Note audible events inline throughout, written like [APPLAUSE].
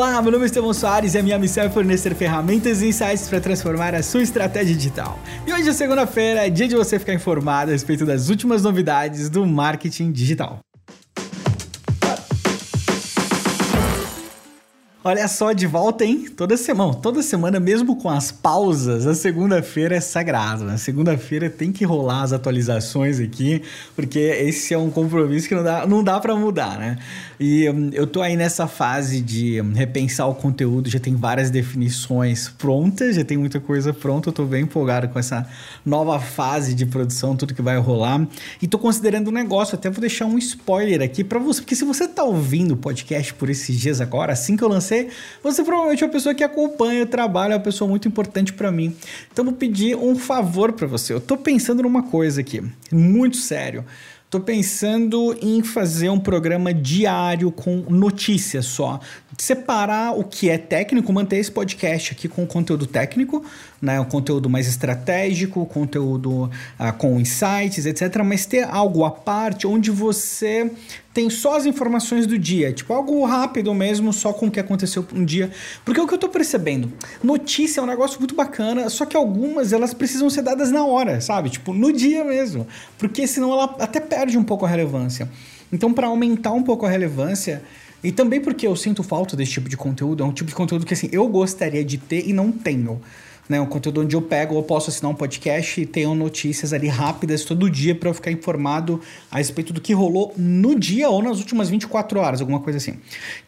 Olá, meu nome é Estevão Soares e a minha missão é fornecer ferramentas e insights para transformar a sua estratégia digital. E hoje é segunda-feira, é dia de você ficar informado a respeito das últimas novidades do marketing digital. Olha só, de volta, hein? Toda semana, toda semana, mesmo com as pausas, a segunda-feira é sagrado. Na né? segunda-feira tem que rolar as atualizações aqui, porque esse é um compromisso que não dá, não dá para mudar, né? E hum, eu tô aí nessa fase de hum, repensar o conteúdo, já tem várias definições prontas, já tem muita coisa pronta, eu tô bem empolgado com essa nova fase de produção, tudo que vai rolar. E tô considerando um negócio, até vou deixar um spoiler aqui para você, porque se você tá ouvindo o podcast por esses dias agora, assim que eu lancei você, provavelmente é uma pessoa que acompanha o trabalho, é uma pessoa muito importante para mim. Então vou pedir um favor para você. Eu tô pensando numa coisa aqui, muito sério. Tô pensando em fazer um programa diário com notícias só. Separar o que é técnico, manter esse podcast aqui com conteúdo técnico, né? Um conteúdo mais estratégico, conteúdo uh, com insights, etc. Mas ter algo à parte onde você tem só as informações do dia, tipo algo rápido mesmo, só com o que aconteceu um dia. Porque é o que eu tô percebendo, notícia é um negócio muito bacana, só que algumas elas precisam ser dadas na hora, sabe? Tipo, no dia mesmo. Porque senão ela até perde um pouco a relevância. Então, para aumentar um pouco a relevância, e também porque eu sinto falta desse tipo de conteúdo, é um tipo de conteúdo que assim, eu gostaria de ter e não tenho né? Um conteúdo onde eu pego, eu posso assinar um podcast e tenho notícias ali rápidas todo dia para eu ficar informado a respeito do que rolou no dia ou nas últimas 24 horas, alguma coisa assim.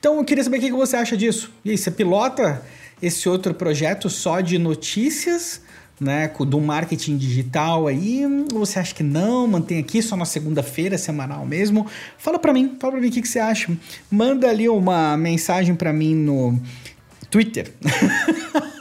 Então eu queria saber o que você acha disso. E aí, você pilota esse outro projeto só de notícias? Né, do marketing digital aí, ou você acha que não, mantém aqui só na segunda-feira, semanal mesmo? Fala para mim, fala para mim o que, que você acha. Manda ali uma mensagem para mim no Twitter. [LAUGHS]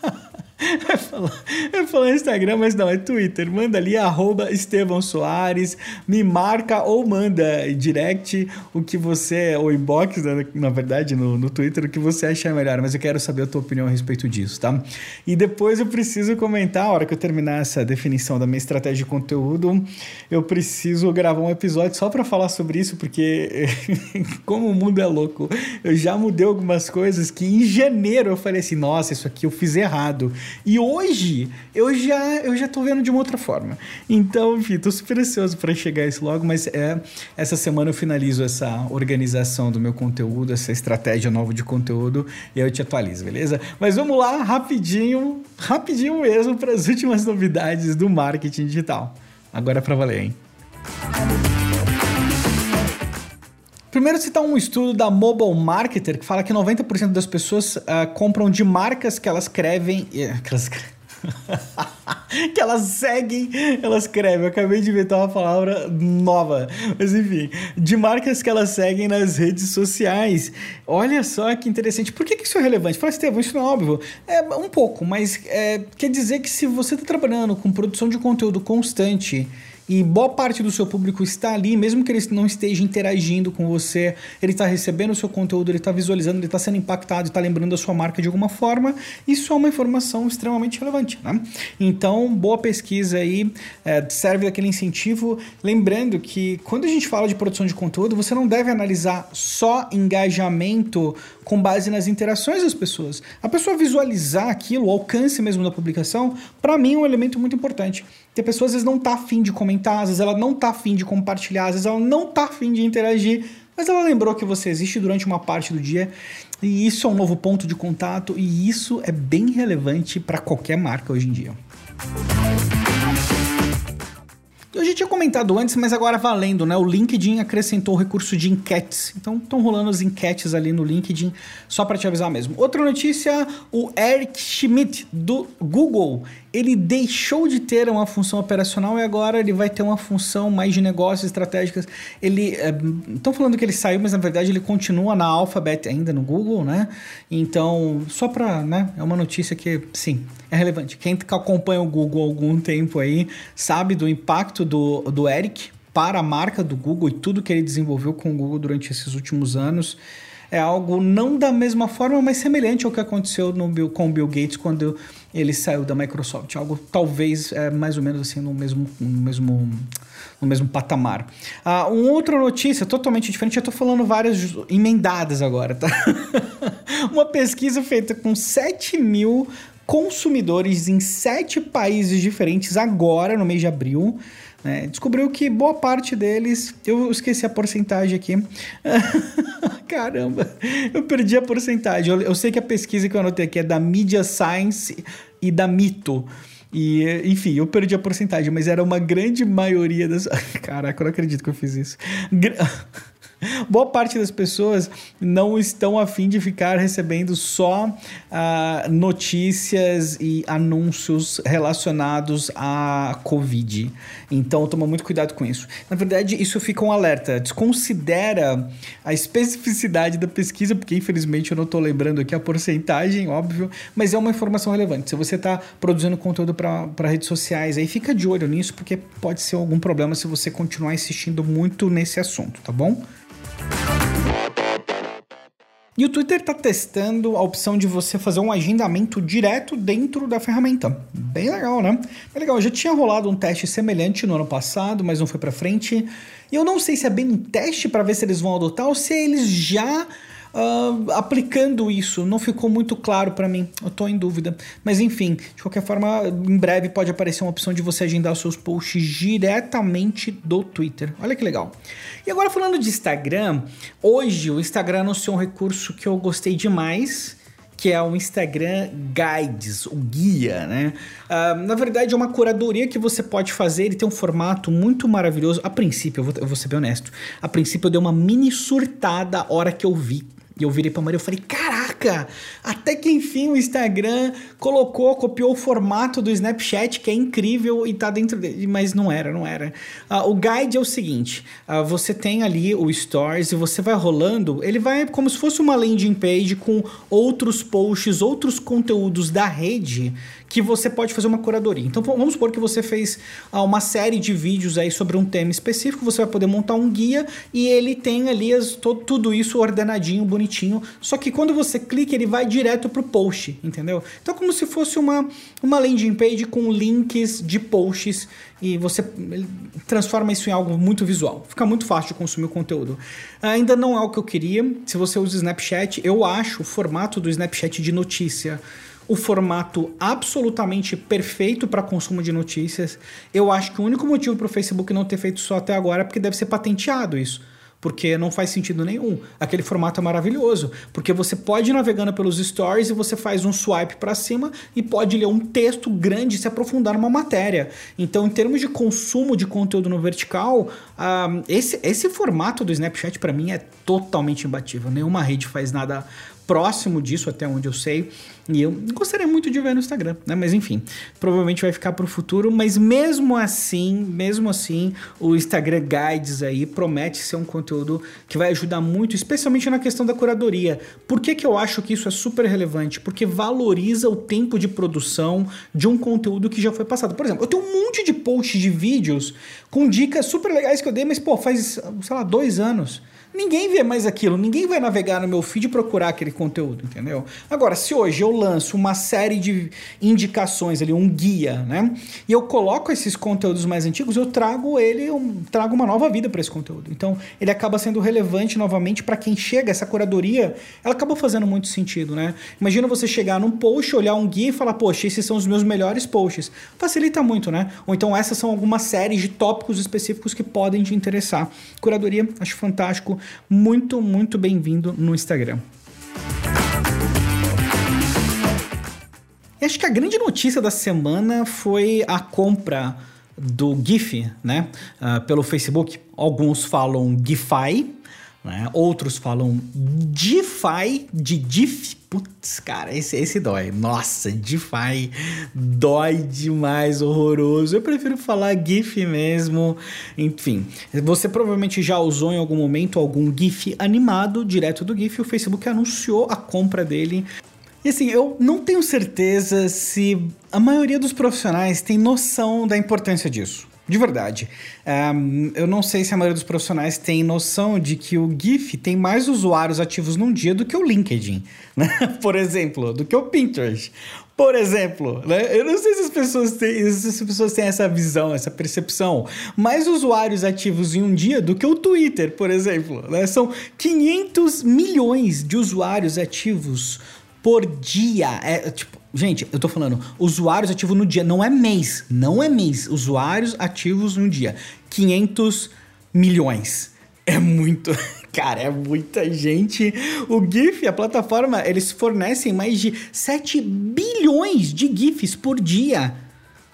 [LAUGHS] falar, vai falar Instagram, mas não, é Twitter. Manda ali, arroba Estevão Soares, me marca ou manda direct o que você, ou inbox, né, na verdade, no, no Twitter, o que você achar melhor. Mas eu quero saber a tua opinião a respeito disso, tá? E depois eu preciso comentar, a hora que eu terminar essa definição da minha estratégia de conteúdo, eu preciso gravar um episódio só para falar sobre isso, porque [LAUGHS] como o mundo é louco, eu já mudei algumas coisas que em janeiro eu falei assim, nossa, isso aqui eu fiz errado. E hoje eu já eu já tô vendo de uma outra forma. Então, enfim, tô super ansioso para chegar isso logo, mas é essa semana eu finalizo essa organização do meu conteúdo, essa estratégia nova de conteúdo e aí eu te atualizo, beleza? Mas vamos lá, rapidinho, rapidinho mesmo para as últimas novidades do marketing digital. Agora é para valer, hein? Primeiro citar um estudo da Mobile Marketer que fala que 90% das pessoas uh, compram de marcas que elas escrevem. Que elas, [LAUGHS] que elas seguem, elas escrevem. Eu acabei de inventar uma palavra nova. Mas enfim, de marcas que elas seguem nas redes sociais. Olha só que interessante. Por que, que isso é relevante? Fala, Estevão, isso não é óbvio. É um pouco, mas é, quer dizer que se você está trabalhando com produção de conteúdo constante e boa parte do seu público está ali, mesmo que ele não esteja interagindo com você, ele está recebendo o seu conteúdo, ele está visualizando, ele está sendo impactado, está lembrando da sua marca de alguma forma, isso é uma informação extremamente relevante. Né? Então, boa pesquisa aí, é, serve daquele incentivo. Lembrando que quando a gente fala de produção de conteúdo, você não deve analisar só engajamento com base nas interações das pessoas. A pessoa visualizar aquilo, o alcance mesmo da publicação, para mim é um elemento muito importante. Porque a pessoa às vezes não tá afim de comentar, às vezes ela não tá afim de compartilhar, às vezes ela não tá afim de interagir, mas ela lembrou que você existe durante uma parte do dia e isso é um novo ponto de contato e isso é bem relevante para qualquer marca hoje em dia. Eu já tinha comentado antes, mas agora valendo, né? O LinkedIn acrescentou o recurso de enquetes. Então estão rolando as enquetes ali no LinkedIn, só para te avisar mesmo. Outra notícia, o Eric Schmidt do Google, ele deixou de ter uma função operacional e agora ele vai ter uma função mais de negócios estratégicas. Ele estão é, falando que ele saiu, mas na verdade ele continua na Alphabet ainda no Google, né? Então, só para, né, é uma notícia que sim, é relevante. Quem acompanha o Google há algum tempo aí sabe do impacto do, do Eric para a marca do Google e tudo que ele desenvolveu com o Google durante esses últimos anos. é algo não da mesma forma, mas semelhante ao que aconteceu no com o Bill Gates quando ele saiu da Microsoft. Algo talvez é, mais ou menos assim no mesmo, no mesmo, no mesmo patamar. Ah, uma outra notícia totalmente diferente, eu tô falando várias emendadas agora, tá? [LAUGHS] uma pesquisa feita com 7 mil consumidores em sete países diferentes agora, no mês de abril. Né? Descobriu que boa parte deles. Eu esqueci a porcentagem aqui. [LAUGHS] Caramba, eu perdi a porcentagem. Eu, eu, sei que a pesquisa que eu anotei aqui é da Media Science e da Mito. E, enfim, eu perdi a porcentagem, mas era uma grande maioria das. [LAUGHS] Caraca, eu não acredito que eu fiz isso. [LAUGHS] Boa parte das pessoas não estão afim de ficar recebendo só uh, notícias e anúncios relacionados à Covid. Então, toma muito cuidado com isso. Na verdade, isso fica um alerta. Desconsidera a especificidade da pesquisa, porque infelizmente eu não estou lembrando aqui a porcentagem, óbvio, mas é uma informação relevante. Se você está produzindo conteúdo para redes sociais, aí fica de olho nisso, porque pode ser algum problema se você continuar insistindo muito nesse assunto, tá bom? E o Twitter está testando a opção de você fazer um agendamento direto dentro da ferramenta. Bem legal, né? Bem legal. Já tinha rolado um teste semelhante no ano passado, mas não foi para frente. E eu não sei se é bem um teste para ver se eles vão adotar ou se eles já uh, aplicando isso. Não ficou muito claro para mim. Eu tô em dúvida. Mas enfim, de qualquer forma, em breve pode aparecer uma opção de você agendar os seus posts diretamente do Twitter. Olha que legal. E agora falando de Instagram, hoje o Instagram anunciou um recurso que eu gostei demais que é o Instagram Guides, o guia, né? Uh, na verdade, é uma curadoria que você pode fazer, ele tem um formato muito maravilhoso. A princípio, eu vou, eu vou ser bem honesto, a princípio eu dei uma mini surtada a hora que eu vi e eu virei pra Maria e falei: Caraca, até que enfim o Instagram colocou, copiou o formato do Snapchat, que é incrível e tá dentro dele. Mas não era, não era. Uh, o guide é o seguinte: uh, você tem ali o Stories e você vai rolando, ele vai como se fosse uma landing page com outros posts, outros conteúdos da rede que você pode fazer uma curadoria. Então vamos supor que você fez ah, uma série de vídeos aí sobre um tema específico, você vai poder montar um guia e ele tem ali as, todo, tudo isso ordenadinho, bonitinho. Só que quando você clica, ele vai direto pro post, entendeu? Então como se fosse uma, uma landing page com links de posts e você transforma isso em algo muito visual. Fica muito fácil de consumir o conteúdo. Ainda não é o que eu queria. Se você usa o Snapchat, eu acho o formato do Snapchat de notícia o formato absolutamente perfeito para consumo de notícias. Eu acho que o único motivo para o Facebook não ter feito só até agora é porque deve ser patenteado isso. Porque não faz sentido nenhum. Aquele formato é maravilhoso. Porque você pode ir navegando pelos stories e você faz um swipe para cima e pode ler um texto grande e se aprofundar numa matéria. Então, em termos de consumo de conteúdo no vertical, uh, esse, esse formato do Snapchat para mim é totalmente imbatível. Nenhuma rede faz nada próximo disso, até onde eu sei. E eu gostaria muito de ver no Instagram, né? Mas enfim, provavelmente vai ficar para o futuro. Mas mesmo assim, mesmo assim, o Instagram Guides aí promete ser um conteúdo que vai ajudar muito, especialmente na questão da curadoria. Por que, que eu acho que isso é super relevante? Porque valoriza o tempo de produção de um conteúdo que já foi passado. Por exemplo, eu tenho um monte de posts de vídeos com dicas super legais que eu dei, mas pô, faz, sei lá, dois anos. Ninguém vê mais aquilo, ninguém vai navegar no meu feed e procurar aquele conteúdo, entendeu? Agora, se hoje eu lanço uma série de indicações ali, um guia, né? E eu coloco esses conteúdos mais antigos, eu trago ele, eu trago uma nova vida para esse conteúdo. Então, ele acaba sendo relevante novamente para quem chega, essa curadoria, ela acaba fazendo muito sentido, né? Imagina você chegar num post, olhar um guia e falar, poxa, esses são os meus melhores posts. Facilita muito, né? Ou então essas são algumas séries de tópicos específicos que podem te interessar. Curadoria, acho fantástico muito, muito bem-vindo no Instagram. Acho que a grande notícia da semana foi a compra do GIF, né? Uh, pelo Facebook. Alguns falam GIFI, né? Outros falam DeFi, de DIF. Putz, cara, esse, esse dói. Nossa, DeFi dói demais, horroroso. Eu prefiro falar GIF mesmo. Enfim, você provavelmente já usou em algum momento algum GIF animado direto do GIF. O Facebook anunciou a compra dele. E assim, eu não tenho certeza se a maioria dos profissionais tem noção da importância disso De verdade. Um, eu não sei se a maioria dos profissionais tem noção de que o GIF tem mais usuários ativos num dia do que o LinkedIn, [LAUGHS] né? Por exemplo, do que o Pinterest. Por exemplo, né? Eu não sei se as pessoas têm, se as pessoas têm essa visão, essa percepção. Mais usuários ativos em um dia do que o Twitter, por exemplo. Né? São 500 milhões de usuários ativos por dia. É tipo, gente, eu tô falando usuários ativos no dia, não é mês, não é mês. Usuários ativos no dia. 500 milhões. É muito, [LAUGHS] cara, é muita gente. O GIF, a plataforma, eles fornecem mais de 7 bilhões de GIFs por dia.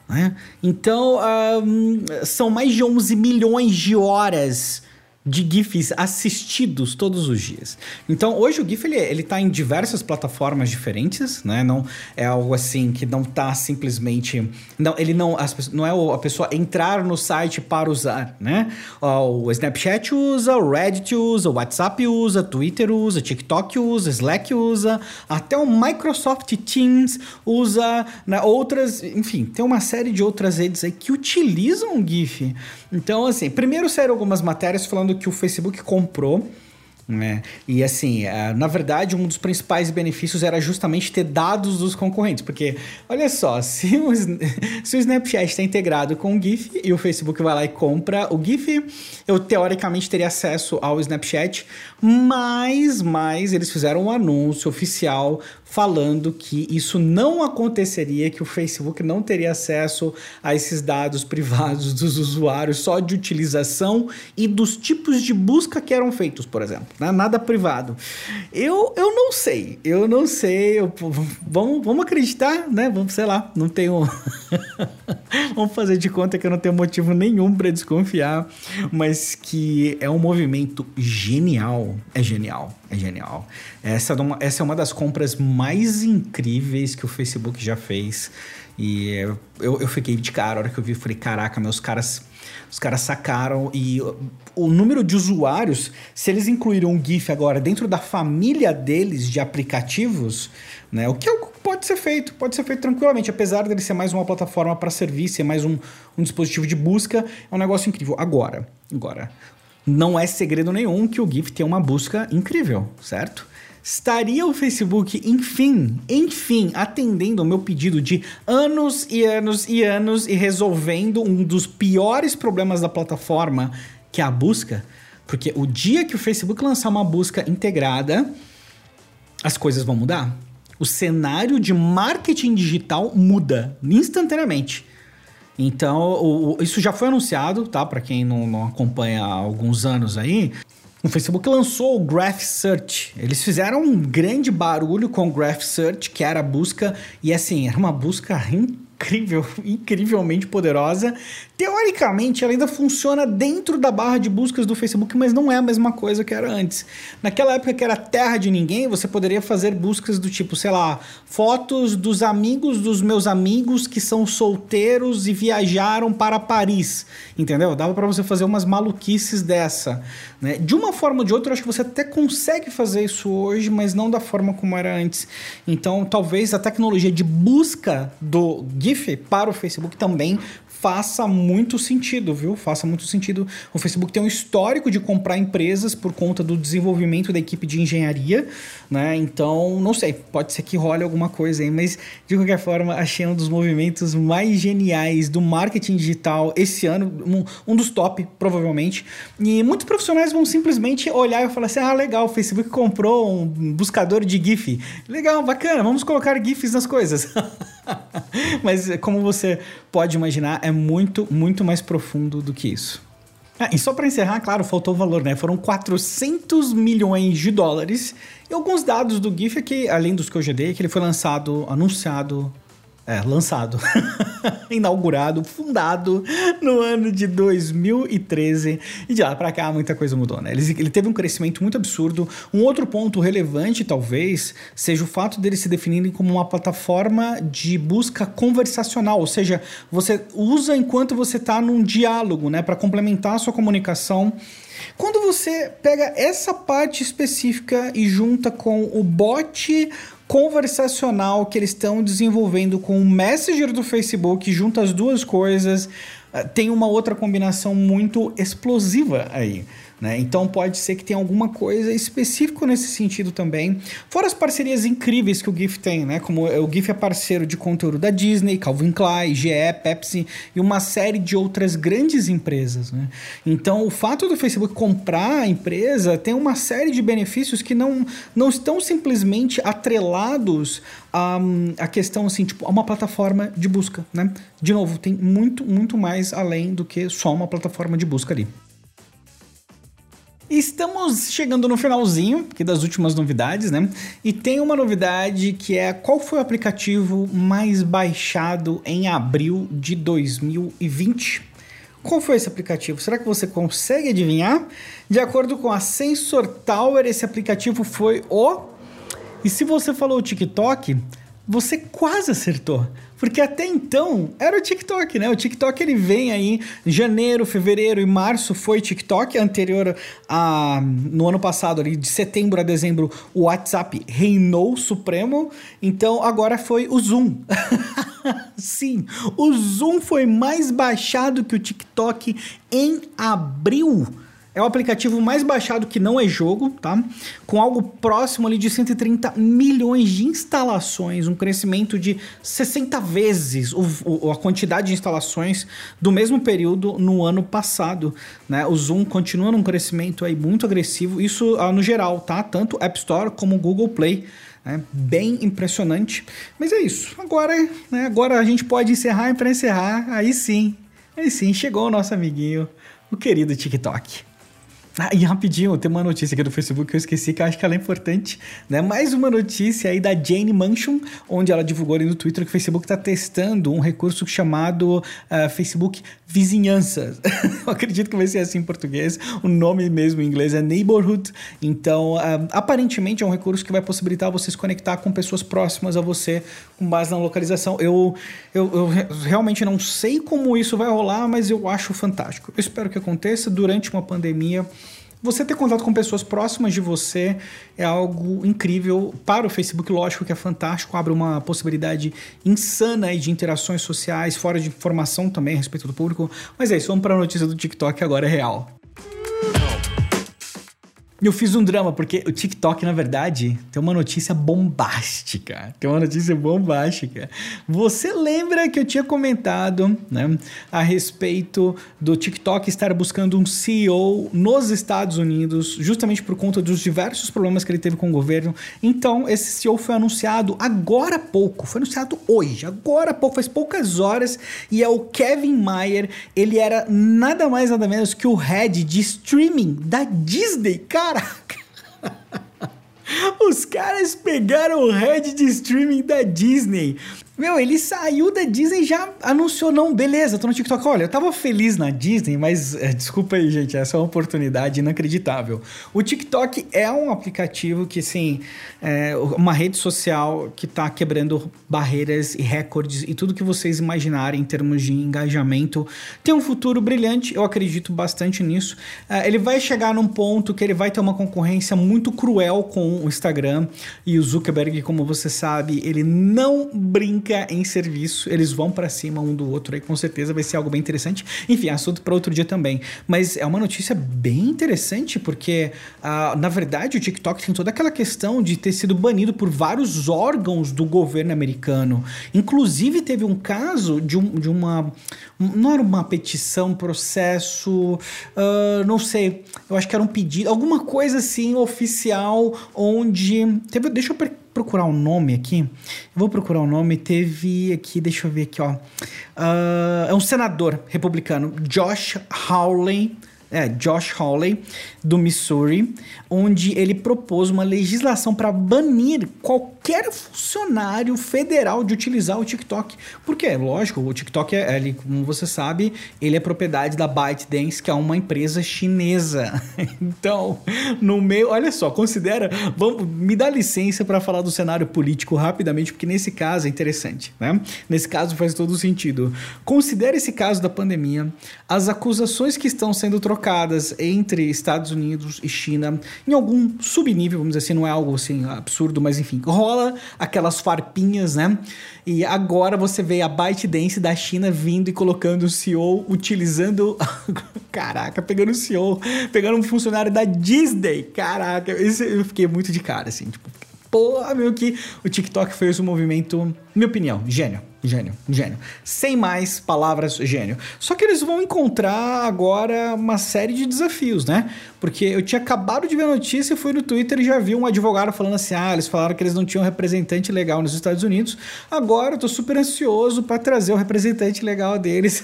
Né? Então, um, são mais de 11 milhões de horas de GIFs assistidos todos os dias. Então, hoje o GIF ele, ele tá em diversas plataformas diferentes, né? Não é algo assim que não tá simplesmente, não, ele não, as, não é a pessoa entrar no site para usar, né? O Snapchat usa, o Reddit usa, o WhatsApp usa, Twitter usa, TikTok usa, Slack usa, até o Microsoft Teams usa, né? outras, enfim, tem uma série de outras redes aí que utilizam o GIF. Então, assim, primeiro saíram algumas matérias falando que o Facebook comprou. Né? E assim, é, na verdade, um dos principais benefícios era justamente ter dados dos concorrentes, porque olha só, [LAUGHS] se o, se o Snapchat está integrado com o GIF e o Facebook vai lá e compra o GIF, eu teoricamente teria acesso ao Snapchat, mas, mas eles fizeram um anúncio oficial falando que isso não aconteceria, que o Facebook não teria acesso a esses dados privados dos usuários só de utilização e dos tipos de busca que eram feitos, por exemplo, né? nada privado. Eu, eu não sei, eu não sei, eu, vamos, vamos acreditar, né? Vamos, sei lá, não tenho. [LAUGHS] [LAUGHS] vamos fazer de conta que eu não tenho motivo nenhum para desconfiar, mas que é um movimento genial, é genial, é genial. Essa, é uma, essa é uma das compras mais incríveis que o Facebook já fez. E eu, eu fiquei de cara, a hora que eu vi, falei, caraca, meus caras. Os caras sacaram e o número de usuários, se eles incluíram o GIF agora dentro da família deles de aplicativos, né? O que é pode ser feito, pode ser feito tranquilamente, apesar dele ser mais uma plataforma para serviço, ser mais um, um dispositivo de busca, é um negócio incrível. Agora, agora, não é segredo nenhum que o GIF tem uma busca incrível, certo? Estaria o Facebook, enfim, enfim, atendendo o meu pedido de anos e anos e anos e resolvendo um dos piores problemas da plataforma, que é a busca? Porque o dia que o Facebook lançar uma busca integrada, as coisas vão mudar. O cenário de marketing digital muda instantaneamente. Então, o, o, isso já foi anunciado, tá? Para quem não, não acompanha há alguns anos aí. O Facebook lançou o Graph Search. Eles fizeram um grande barulho com o Graph Search, que era a busca, e assim, era uma busca incrivelmente poderosa. Teoricamente, ela ainda funciona dentro da barra de buscas do Facebook, mas não é a mesma coisa que era antes. Naquela época que era terra de ninguém, você poderia fazer buscas do tipo, sei lá, fotos dos amigos dos meus amigos que são solteiros e viajaram para Paris, entendeu? Dava para você fazer umas maluquices dessa, né? De uma forma ou de outra, eu acho que você até consegue fazer isso hoje, mas não da forma como era antes. Então, talvez a tecnologia de busca do GIF para o Facebook também faça muito sentido, viu? Faça muito sentido. O Facebook tem um histórico de comprar empresas por conta do desenvolvimento da equipe de engenharia, né? Então, não sei, pode ser que role alguma coisa aí, mas de qualquer forma, achei um dos movimentos mais geniais do marketing digital esse ano, um, um dos top, provavelmente. E muitos profissionais vão simplesmente olhar e falar assim: ah, legal, o Facebook comprou um buscador de GIF. Legal, bacana, vamos colocar GIFs nas coisas. [LAUGHS] [LAUGHS] mas como você pode imaginar, é muito, muito mais profundo do que isso. Ah, e só para encerrar, claro, faltou o valor, né? Foram 400 milhões de dólares. E alguns dados do GIF aqui, além dos que eu já dei, que ele foi lançado, anunciado é, lançado, [LAUGHS] inaugurado, fundado no ano de 2013. E de lá para cá muita coisa mudou, né? Ele, ele, teve um crescimento muito absurdo. Um outro ponto relevante, talvez, seja o fato dele se definirem como uma plataforma de busca conversacional, ou seja, você usa enquanto você está num diálogo, né, para complementar a sua comunicação. Quando você pega essa parte específica e junta com o bot conversacional que eles estão desenvolvendo com o Messenger do Facebook, junta as duas coisas. tem uma outra combinação muito explosiva aí. Né? Então pode ser que tenha alguma coisa específica nesse sentido também. Fora as parcerias incríveis que o GIF tem, né? Como o GIF é parceiro de conteúdo da Disney, Calvin Klein, GE, Pepsi e uma série de outras grandes empresas. Né? Então o fato do Facebook comprar a empresa tem uma série de benefícios que não, não estão simplesmente atrelados a, a questão assim, tipo, a uma plataforma de busca. Né? De novo, tem muito, muito mais além do que só uma plataforma de busca ali. Estamos chegando no finalzinho aqui das últimas novidades, né? E tem uma novidade que é qual foi o aplicativo mais baixado em abril de 2020? Qual foi esse aplicativo? Será que você consegue adivinhar? De acordo com a Sensor Tower, esse aplicativo foi o. E se você falou o TikTok, você quase acertou. Porque até então era o TikTok, né? O TikTok ele vem aí em janeiro, fevereiro e março foi TikTok, anterior a no ano passado ali de setembro a dezembro o WhatsApp reinou supremo, então agora foi o Zoom. [LAUGHS] Sim, o Zoom foi mais baixado que o TikTok em abril. É o aplicativo mais baixado que não é jogo, tá? Com algo próximo ali de 130 milhões de instalações, um crescimento de 60 vezes o, o, a quantidade de instalações do mesmo período no ano passado, né? O Zoom continua num crescimento aí muito agressivo, isso ah, no geral, tá? Tanto App Store como Google Play. É bem impressionante. Mas é isso. Agora, né, agora a gente pode encerrar e para encerrar, aí sim, aí sim, chegou o nosso amiguinho, o querido TikTok. Ah, e rapidinho, tem uma notícia aqui do Facebook que eu esqueci, que eu acho que ela é importante, né? Mais uma notícia aí da Jane Manchon, onde ela divulgou ali no Twitter que o Facebook está testando um recurso chamado uh, Facebook Vizinhança. [LAUGHS] eu acredito que vai ser assim em português, o nome mesmo em inglês é Neighborhood. Então, uh, aparentemente é um recurso que vai possibilitar você se conectar com pessoas próximas a você com base na localização. Eu, eu, eu realmente não sei como isso vai rolar, mas eu acho fantástico. Eu espero que aconteça durante uma pandemia. Você ter contato com pessoas próximas de você é algo incrível para o Facebook, lógico que é fantástico, abre uma possibilidade insana de interações sociais, fora de informação também a respeito do público. Mas é isso, vamos para a notícia do TikTok agora é real. Eu fiz um drama, porque o TikTok, na verdade, tem uma notícia bombástica. Tem uma notícia bombástica. Você lembra que eu tinha comentado né, a respeito do TikTok estar buscando um CEO nos Estados Unidos, justamente por conta dos diversos problemas que ele teve com o governo? Então, esse CEO foi anunciado agora há pouco. Foi anunciado hoje, agora há pouco, faz poucas horas. E é o Kevin Mayer. Ele era nada mais, nada menos que o head de streaming da Disney. Cara, Caraca! [LAUGHS] Os caras pegaram o head de streaming da Disney meu, ele saiu da Disney e já anunciou, não, beleza, tô no TikTok. Olha, eu tava feliz na Disney, mas é, desculpa aí, gente, essa é uma oportunidade inacreditável. O TikTok é um aplicativo que, assim, é uma rede social que tá quebrando barreiras e recordes e tudo que vocês imaginarem em termos de engajamento. Tem um futuro brilhante, eu acredito bastante nisso. É, ele vai chegar num ponto que ele vai ter uma concorrência muito cruel com o Instagram e o Zuckerberg, como você sabe, ele não brinca em serviço, eles vão para cima um do outro aí, com certeza vai ser algo bem interessante. Enfim, assunto para outro dia também. Mas é uma notícia bem interessante, porque uh, na verdade o TikTok tem toda aquela questão de ter sido banido por vários órgãos do governo americano. Inclusive, teve um caso de, um, de uma. Não era uma petição, processo, uh, não sei, eu acho que era um pedido, alguma coisa assim oficial, onde. Teve, deixa eu procurar o um nome aqui. Eu vou procurar o um nome. Teve aqui, deixa eu ver aqui, ó. Uh, é um senador republicano, Josh Hawley é, Josh Hawley, do Missouri, onde ele propôs uma legislação para banir qualquer funcionário federal de utilizar o TikTok. Porque, lógico, o TikTok, é, ele, como você sabe, ele é propriedade da ByteDance, que é uma empresa chinesa. [LAUGHS] então, no meio, olha só, considera, vamos, me dá licença para falar do cenário político rapidamente, porque nesse caso é interessante, né? Nesse caso faz todo sentido. Considere esse caso da pandemia, as acusações que estão sendo trocadas trocadas entre Estados Unidos e China em algum subnível, vamos dizer assim, não é algo assim absurdo, mas enfim, rola dólar, aquelas farpinhas, né? E agora você vê a ByteDance da China vindo e colocando o CEO, utilizando. [LAUGHS] Caraca, pegando o CEO, pegando um funcionário da Disney. Caraca, eu fiquei muito de cara, assim, tipo, porra, meu, que o TikTok fez um movimento, minha opinião, gênio. Gênio, gênio. Sem mais palavras, gênio. Só que eles vão encontrar agora uma série de desafios, né? Porque eu tinha acabado de ver a notícia, fui no Twitter e já vi um advogado falando assim: ah, eles falaram que eles não tinham representante legal nos Estados Unidos. Agora eu tô super ansioso para trazer o representante legal deles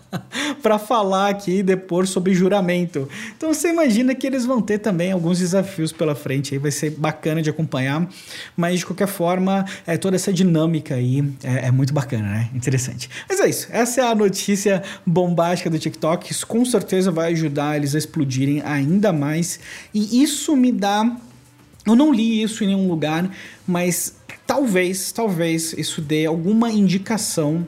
[LAUGHS] para falar aqui e depor sobre juramento. Então você imagina que eles vão ter também alguns desafios pela frente aí, vai ser bacana de acompanhar. Mas de qualquer forma, é, toda essa dinâmica aí é, é muito bacana, né? Interessante. Mas é isso. Essa é a notícia bombástica do TikTok. Isso com certeza vai ajudar eles a explodirem ainda mais. E isso me dá. Eu não li isso em nenhum lugar, mas talvez, talvez isso dê alguma indicação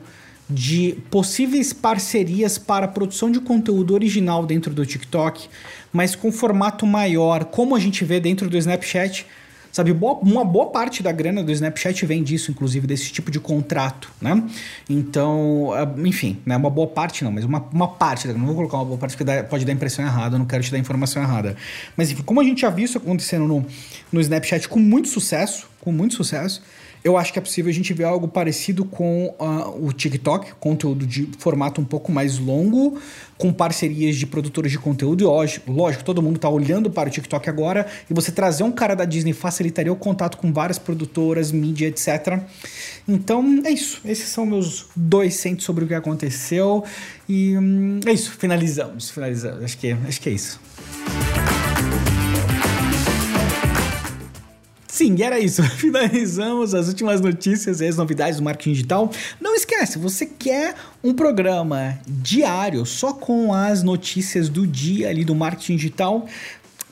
de possíveis parcerias para a produção de conteúdo original dentro do TikTok, mas com formato maior, como a gente vê dentro do Snapchat Sabe, uma boa parte da grana do Snapchat vem disso, inclusive, desse tipo de contrato, né? Então, ah, enfim, né? Uma boa parte não, mas uma, uma parte, não vou colocar uma boa parte porque pode dar impressão errada, não quero te dar informação errada. Mas enfim, como a gente já viu isso acontecendo no, no Snapchat com muito sucesso, com muito sucesso, eu acho que é possível a gente ver algo parecido com uh, o TikTok, conteúdo de formato um pouco mais longo, com parcerias de produtores de conteúdo. E lógico, lógico todo mundo está olhando para o TikTok agora, e você trazer um cara da Disney facilitaria o contato com várias produtoras, mídia, etc. Então é isso. Esses são meus dois centos sobre o que aconteceu. E hum, é isso. Finalizamos. Finalizamos. Acho que, acho que é isso. Sim, era isso. [LAUGHS] Finalizamos as últimas notícias e as novidades do marketing digital. Não esquece, você quer um programa diário só com as notícias do dia ali do marketing digital?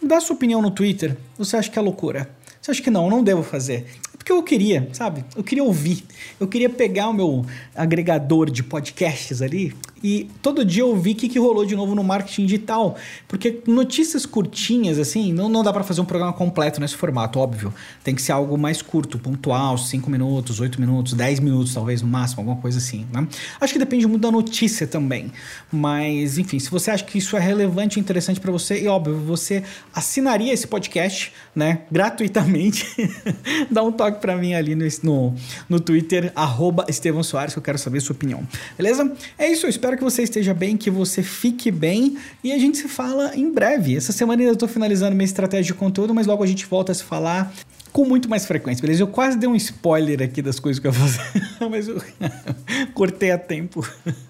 Dá sua opinião no Twitter. Você acha que é loucura? Você acha que não, não devo fazer? porque eu queria, sabe? Eu queria ouvir. Eu queria pegar o meu agregador de podcasts ali e todo dia eu vi o que, que rolou de novo no marketing digital. Porque notícias curtinhas, assim, não, não dá para fazer um programa completo nesse formato, óbvio. Tem que ser algo mais curto, pontual, 5 minutos, 8 minutos, 10 minutos, talvez no máximo, alguma coisa assim, né? Acho que depende muito da notícia também. Mas, enfim, se você acha que isso é relevante e interessante para você, e óbvio, você assinaria esse podcast, né, gratuitamente, [LAUGHS] dá um toque para mim ali no, no, no Twitter, arroba Estevão Soares, que eu quero saber a sua opinião. Beleza? É isso, eu espero espero que você esteja bem, que você fique bem e a gente se fala em breve. Essa semana ainda estou finalizando minha estratégia de conteúdo, mas logo a gente volta a se falar com muito mais frequência, beleza? Eu quase dei um spoiler aqui das coisas que eu vou fazer, [LAUGHS] mas eu [LAUGHS] cortei a tempo.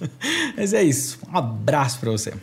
[LAUGHS] Mas é isso. Um abraço para você.